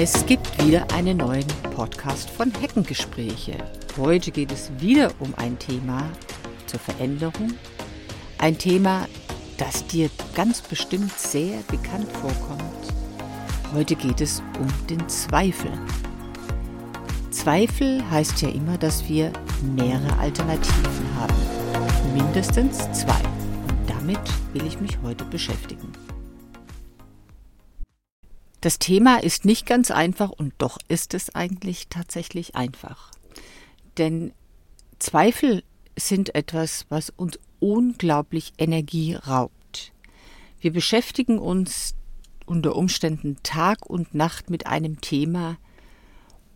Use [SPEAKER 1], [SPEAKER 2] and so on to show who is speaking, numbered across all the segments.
[SPEAKER 1] Es gibt wieder einen neuen Podcast von Heckengespräche. Heute geht es wieder um ein Thema zur Veränderung. Ein Thema, das dir ganz bestimmt sehr bekannt vorkommt. Heute geht es um den Zweifel. Zweifel heißt ja immer, dass wir mehrere Alternativen haben. Mindestens zwei. Und damit will ich mich heute beschäftigen. Das Thema ist nicht ganz einfach und doch ist es eigentlich tatsächlich einfach. Denn Zweifel sind etwas, was uns unglaublich Energie raubt. Wir beschäftigen uns unter Umständen Tag und Nacht mit einem Thema,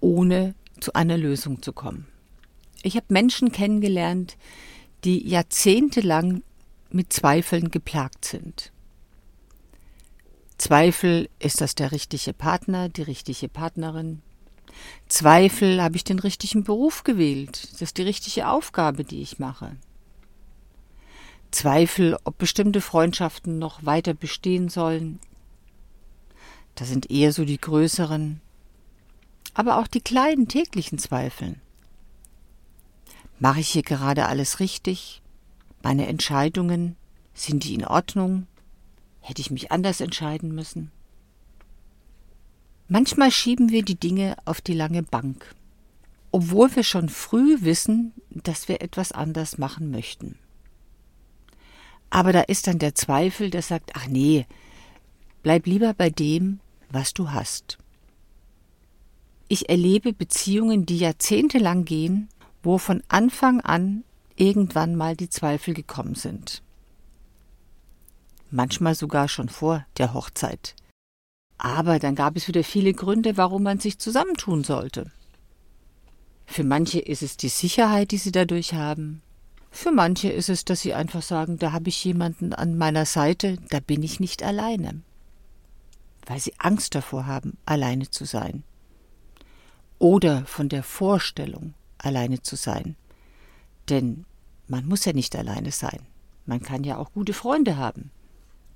[SPEAKER 1] ohne zu einer Lösung zu kommen. Ich habe Menschen kennengelernt, die jahrzehntelang mit Zweifeln geplagt sind. Zweifel, ist das der richtige Partner, die richtige Partnerin? Zweifel, habe ich den richtigen Beruf gewählt? Ist das die richtige Aufgabe, die ich mache? Zweifel, ob bestimmte Freundschaften noch weiter bestehen sollen. Das sind eher so die größeren, aber auch die kleinen täglichen Zweifeln. Mache ich hier gerade alles richtig? Meine Entscheidungen, sind die in Ordnung? Hätte ich mich anders entscheiden müssen? Manchmal schieben wir die Dinge auf die lange Bank, obwohl wir schon früh wissen, dass wir etwas anders machen möchten. Aber da ist dann der Zweifel, der sagt, ach nee, bleib lieber bei dem, was du hast. Ich erlebe Beziehungen, die jahrzehntelang gehen, wo von Anfang an irgendwann mal die Zweifel gekommen sind manchmal sogar schon vor der Hochzeit. Aber dann gab es wieder viele Gründe, warum man sich zusammentun sollte. Für manche ist es die Sicherheit, die sie dadurch haben. Für manche ist es, dass sie einfach sagen, da habe ich jemanden an meiner Seite, da bin ich nicht alleine. Weil sie Angst davor haben, alleine zu sein. Oder von der Vorstellung, alleine zu sein. Denn man muss ja nicht alleine sein. Man kann ja auch gute Freunde haben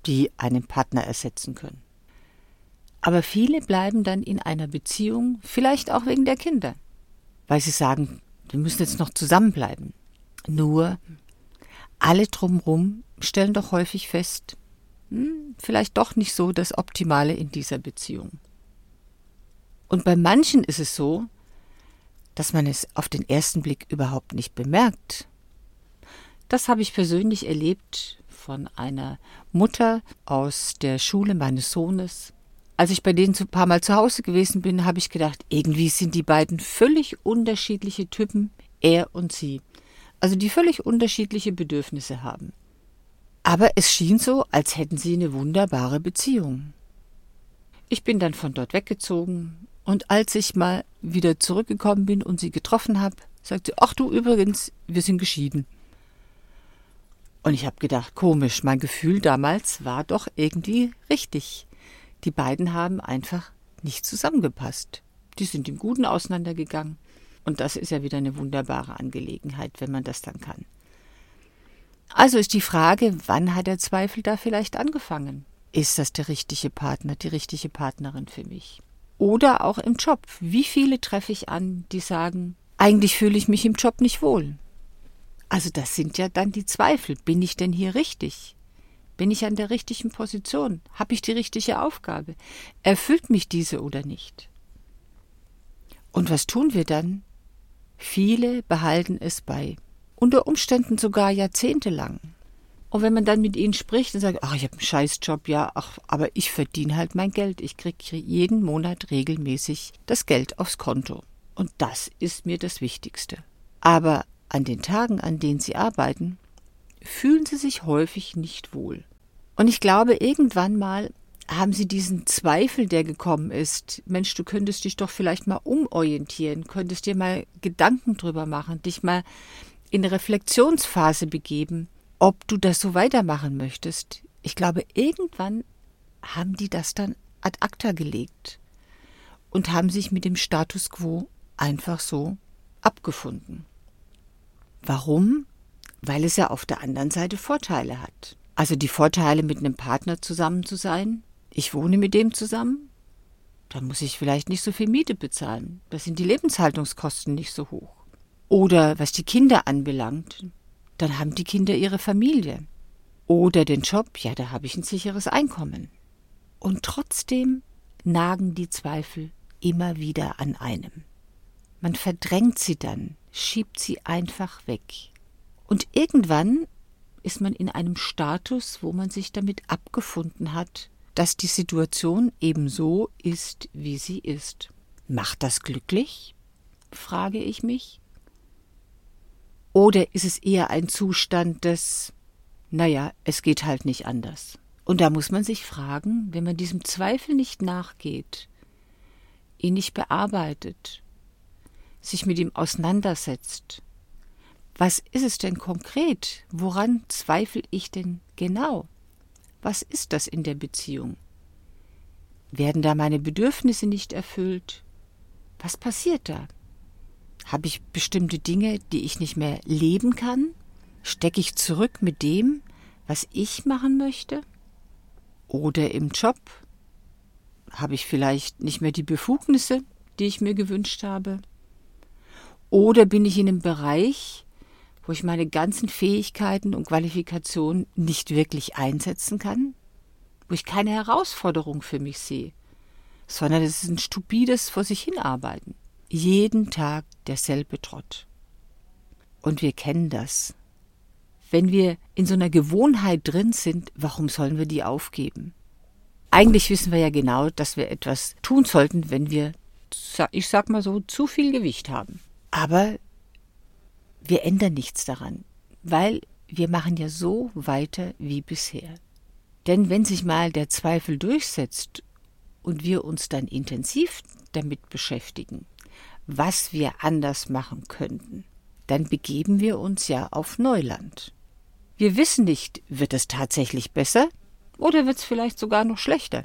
[SPEAKER 1] die einen Partner ersetzen können. Aber viele bleiben dann in einer Beziehung, vielleicht auch wegen der Kinder, weil sie sagen, wir müssen jetzt noch zusammenbleiben. Nur alle drumherum stellen doch häufig fest, hm, vielleicht doch nicht so das Optimale in dieser Beziehung. Und bei manchen ist es so, dass man es auf den ersten Blick überhaupt nicht bemerkt. Das habe ich persönlich erlebt von einer Mutter aus der Schule meines Sohnes. Als ich bei denen ein paar Mal zu Hause gewesen bin, habe ich gedacht, irgendwie sind die beiden völlig unterschiedliche Typen, er und sie. Also die völlig unterschiedliche Bedürfnisse haben. Aber es schien so, als hätten sie eine wunderbare Beziehung. Ich bin dann von dort weggezogen und als ich mal wieder zurückgekommen bin und sie getroffen habe, sagte sie, ach du übrigens, wir sind geschieden. Und ich habe gedacht, komisch, mein Gefühl damals war doch irgendwie richtig. Die beiden haben einfach nicht zusammengepasst. Die sind im Guten auseinandergegangen. Und das ist ja wieder eine wunderbare Angelegenheit, wenn man das dann kann. Also ist die Frage, wann hat der Zweifel da vielleicht angefangen? Ist das der richtige Partner, die richtige Partnerin für mich? Oder auch im Job. Wie viele treffe ich an, die sagen, eigentlich fühle ich mich im Job nicht wohl. Also das sind ja dann die Zweifel. Bin ich denn hier richtig? Bin ich an der richtigen Position? Habe ich die richtige Aufgabe? Erfüllt mich diese oder nicht? Und was tun wir dann? Viele behalten es bei, unter Umständen sogar jahrzehntelang. Und wenn man dann mit ihnen spricht und sagt, ach, ich habe einen Scheißjob, ja, ach, aber ich verdiene halt mein Geld. Ich kriege jeden Monat regelmäßig das Geld aufs Konto. Und das ist mir das Wichtigste. Aber an den Tagen, an denen sie arbeiten, fühlen sie sich häufig nicht wohl. Und ich glaube, irgendwann mal haben sie diesen Zweifel, der gekommen ist, Mensch, du könntest dich doch vielleicht mal umorientieren, könntest dir mal Gedanken drüber machen, dich mal in eine Reflexionsphase begeben, ob du das so weitermachen möchtest. Ich glaube, irgendwann haben die das dann ad acta gelegt und haben sich mit dem Status quo einfach so abgefunden. Warum? Weil es ja auf der anderen Seite Vorteile hat. Also die Vorteile, mit einem Partner zusammen zu sein. Ich wohne mit dem zusammen. dann muss ich vielleicht nicht so viel Miete bezahlen. Da sind die Lebenshaltungskosten nicht so hoch. Oder was die Kinder anbelangt, dann haben die Kinder ihre Familie. Oder den Job, ja, da habe ich ein sicheres Einkommen. Und trotzdem nagen die Zweifel immer wieder an einem. Man verdrängt sie dann, schiebt sie einfach weg. Und irgendwann ist man in einem Status, wo man sich damit abgefunden hat, dass die Situation eben so ist, wie sie ist. Macht das glücklich? frage ich mich. Oder ist es eher ein Zustand des, naja, es geht halt nicht anders. Und da muss man sich fragen, wenn man diesem Zweifel nicht nachgeht, ihn nicht bearbeitet, sich mit ihm auseinandersetzt, was ist es denn konkret? Woran zweifle ich denn genau? Was ist das in der Beziehung? Werden da meine Bedürfnisse nicht erfüllt? Was passiert da? Habe ich bestimmte Dinge, die ich nicht mehr leben kann? Stecke ich zurück mit dem, was ich machen möchte? Oder im Job? Habe ich vielleicht nicht mehr die Befugnisse, die ich mir gewünscht habe? Oder bin ich in einem Bereich, wo ich meine ganzen Fähigkeiten und Qualifikationen nicht wirklich einsetzen kann? Wo ich keine Herausforderung für mich sehe, sondern es ist ein stupides Vor sich hinarbeiten. Jeden Tag derselbe Trott. Und wir kennen das. Wenn wir in so einer Gewohnheit drin sind, warum sollen wir die aufgeben? Eigentlich wissen wir ja genau, dass wir etwas tun sollten, wenn wir, ich sag mal so, zu viel Gewicht haben. Aber wir ändern nichts daran, weil wir machen ja so weiter wie bisher. Denn wenn sich mal der Zweifel durchsetzt und wir uns dann intensiv damit beschäftigen, was wir anders machen könnten, dann begeben wir uns ja auf Neuland. Wir wissen nicht, wird es tatsächlich besser oder wird es vielleicht sogar noch schlechter.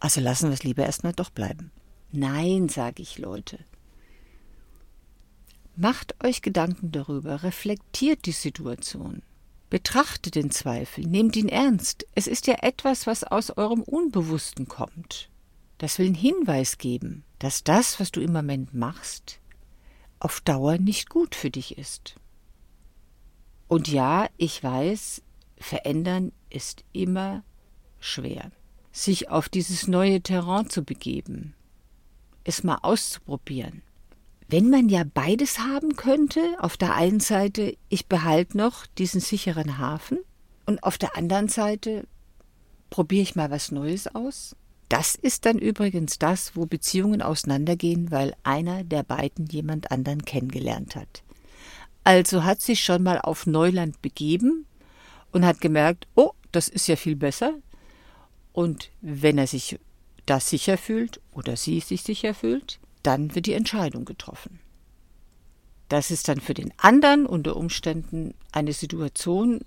[SPEAKER 1] Also lassen wir es lieber erstmal doch bleiben. Nein, sage ich Leute. Macht euch Gedanken darüber, reflektiert die Situation. Betrachtet den Zweifel, nehmt ihn ernst. Es ist ja etwas, was aus eurem Unbewussten kommt. Das will einen Hinweis geben, dass das, was du im Moment machst, auf Dauer nicht gut für dich ist. Und ja, ich weiß, verändern ist immer schwer. Sich auf dieses neue Terrain zu begeben, es mal auszuprobieren. Wenn man ja beides haben könnte, auf der einen Seite, ich behalte noch diesen sicheren Hafen und auf der anderen Seite probiere ich mal was Neues aus. Das ist dann übrigens das, wo Beziehungen auseinandergehen, weil einer der beiden jemand anderen kennengelernt hat. Also hat sich schon mal auf Neuland begeben und hat gemerkt, oh, das ist ja viel besser. Und wenn er sich da sicher fühlt oder sie sich sicher fühlt, dann wird die Entscheidung getroffen. Das ist dann für den anderen unter Umständen eine Situation,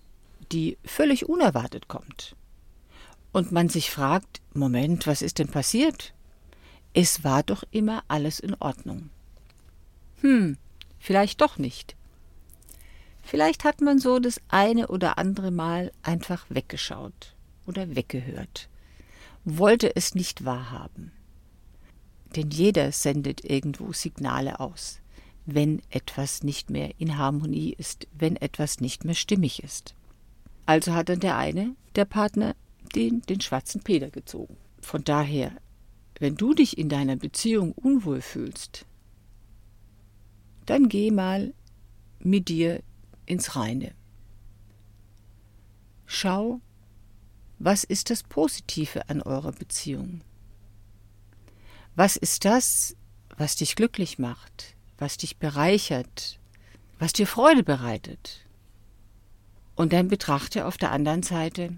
[SPEAKER 1] die völlig unerwartet kommt. Und man sich fragt, Moment, was ist denn passiert? Es war doch immer alles in Ordnung. Hm, vielleicht doch nicht. Vielleicht hat man so das eine oder andere Mal einfach weggeschaut oder weggehört, wollte es nicht wahrhaben. Denn jeder sendet irgendwo Signale aus, wenn etwas nicht mehr in Harmonie ist, wenn etwas nicht mehr stimmig ist. Also hat dann der eine, der Partner, den, den schwarzen Peter gezogen. Von daher, wenn du dich in deiner Beziehung unwohl fühlst, dann geh mal mit dir ins Reine. Schau, was ist das Positive an eurer Beziehung? Was ist das, was dich glücklich macht, was dich bereichert, was dir Freude bereitet? Und dann betrachte auf der anderen Seite,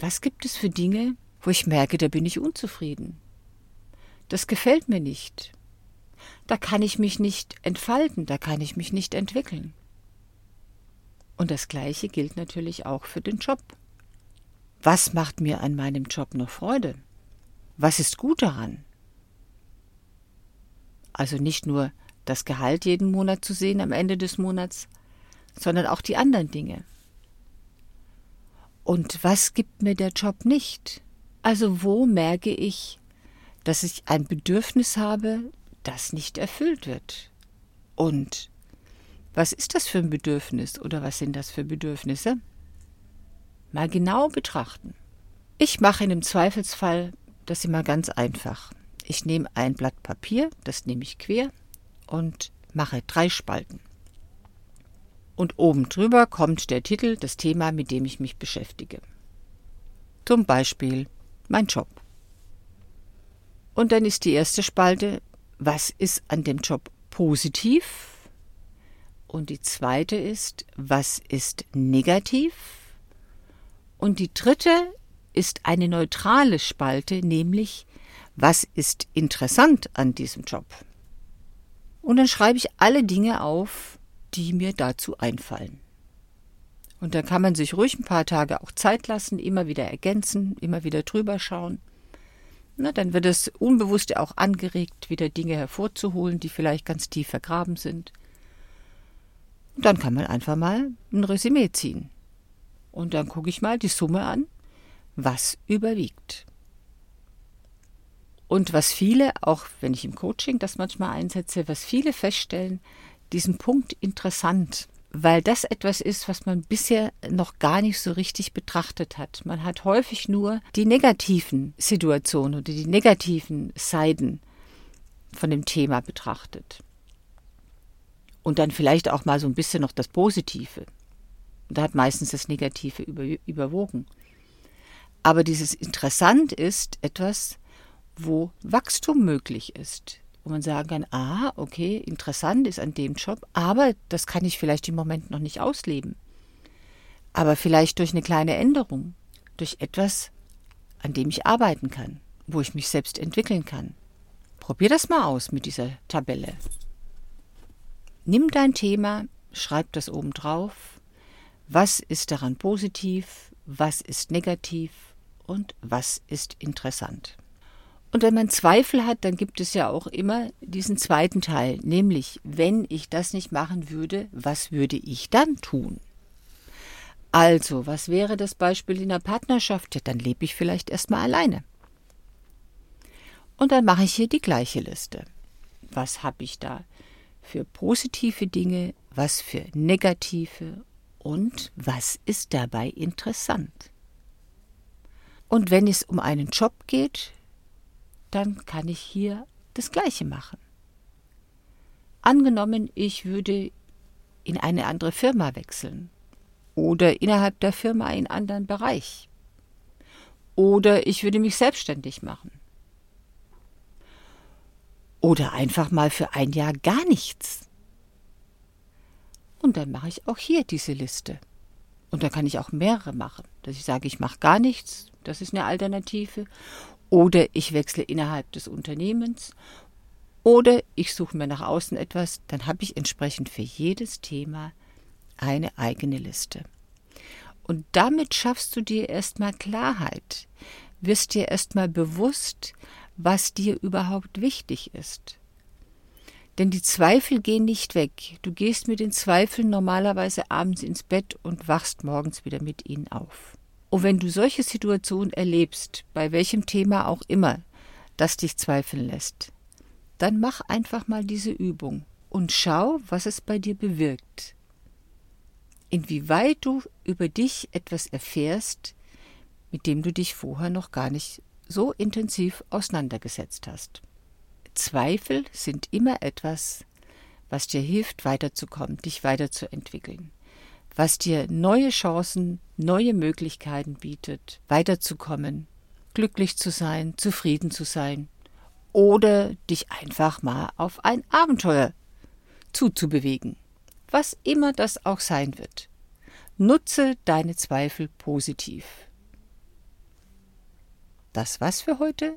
[SPEAKER 1] was gibt es für Dinge, wo ich merke, da bin ich unzufrieden. Das gefällt mir nicht. Da kann ich mich nicht entfalten, da kann ich mich nicht entwickeln. Und das Gleiche gilt natürlich auch für den Job. Was macht mir an meinem Job noch Freude? Was ist gut daran? Also nicht nur das Gehalt jeden Monat zu sehen am Ende des Monats, sondern auch die anderen Dinge. Und was gibt mir der Job nicht? Also wo merke ich, dass ich ein Bedürfnis habe, das nicht erfüllt wird. Und was ist das für ein Bedürfnis oder was sind das für Bedürfnisse? Mal genau betrachten. Ich mache in dem Zweifelsfall das immer ganz einfach. Ich nehme ein Blatt Papier, das nehme ich quer und mache drei Spalten. Und oben drüber kommt der Titel, das Thema, mit dem ich mich beschäftige. Zum Beispiel mein Job. Und dann ist die erste Spalte, was ist an dem Job positiv? Und die zweite ist, was ist negativ? Und die dritte ist eine neutrale Spalte, nämlich, was ist interessant an diesem Job? Und dann schreibe ich alle Dinge auf, die mir dazu einfallen. Und dann kann man sich ruhig ein paar Tage auch Zeit lassen, immer wieder ergänzen, immer wieder drüber schauen. Na, dann wird es unbewusst auch angeregt, wieder Dinge hervorzuholen, die vielleicht ganz tief vergraben sind. Und dann kann man einfach mal ein Resümee ziehen. Und dann gucke ich mal die Summe an, was überwiegt. Und was viele, auch wenn ich im Coaching das manchmal einsetze, was viele feststellen, diesen Punkt interessant, weil das etwas ist, was man bisher noch gar nicht so richtig betrachtet hat. Man hat häufig nur die negativen Situationen oder die negativen Seiten von dem Thema betrachtet. Und dann vielleicht auch mal so ein bisschen noch das Positive. Da hat meistens das Negative über, überwogen. Aber dieses Interessant ist etwas, wo Wachstum möglich ist, wo man sagen kann, ah, okay, interessant ist an dem Job, aber das kann ich vielleicht im Moment noch nicht ausleben. Aber vielleicht durch eine kleine Änderung, durch etwas, an dem ich arbeiten kann, wo ich mich selbst entwickeln kann. Probier das mal aus mit dieser Tabelle. Nimm dein Thema, schreib das oben drauf. Was ist daran positiv? Was ist negativ? Und was ist interessant? Und wenn man Zweifel hat, dann gibt es ja auch immer diesen zweiten Teil, nämlich, wenn ich das nicht machen würde, was würde ich dann tun? Also, was wäre das Beispiel in der Partnerschaft? Ja, dann lebe ich vielleicht erstmal alleine. Und dann mache ich hier die gleiche Liste. Was habe ich da für positive Dinge, was für negative und was ist dabei interessant? Und wenn es um einen Job geht, dann kann ich hier das Gleiche machen. Angenommen, ich würde in eine andere Firma wechseln oder innerhalb der Firma einen anderen Bereich oder ich würde mich selbstständig machen oder einfach mal für ein Jahr gar nichts. Und dann mache ich auch hier diese Liste. Und da kann ich auch mehrere machen, dass ich sage, ich mache gar nichts, das ist eine Alternative. Oder ich wechsle innerhalb des Unternehmens. Oder ich suche mir nach außen etwas, dann habe ich entsprechend für jedes Thema eine eigene Liste. Und damit schaffst du dir erstmal Klarheit, wirst dir erstmal bewusst, was dir überhaupt wichtig ist. Denn die Zweifel gehen nicht weg. Du gehst mit den Zweifeln normalerweise abends ins Bett und wachst morgens wieder mit ihnen auf. Und wenn du solche Situationen erlebst, bei welchem Thema auch immer, das dich zweifeln lässt, dann mach einfach mal diese Übung und schau, was es bei dir bewirkt. Inwieweit du über dich etwas erfährst, mit dem du dich vorher noch gar nicht so intensiv auseinandergesetzt hast. Zweifel sind immer etwas, was dir hilft, weiterzukommen, dich weiterzuentwickeln was dir neue Chancen, neue Möglichkeiten bietet, weiterzukommen, glücklich zu sein, zufrieden zu sein oder dich einfach mal auf ein Abenteuer zuzubewegen, was immer das auch sein wird. Nutze deine Zweifel positiv. Das war's für heute.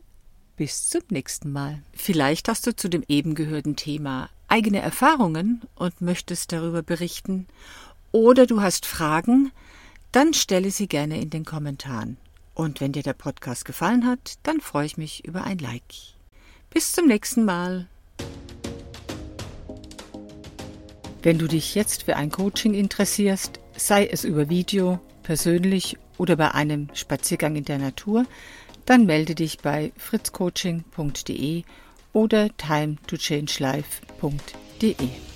[SPEAKER 1] Bis zum nächsten Mal. Vielleicht hast du zu dem eben gehörten Thema eigene Erfahrungen und möchtest darüber berichten oder du hast Fragen, dann stelle sie gerne in den Kommentaren. Und wenn dir der Podcast gefallen hat, dann freue ich mich über ein Like. Bis zum nächsten Mal. Wenn du dich jetzt für ein Coaching interessierst, sei es über Video, persönlich oder bei einem Spaziergang in der Natur, Dann melde dich bei fritzcoaching.de oder timetochange.life.de.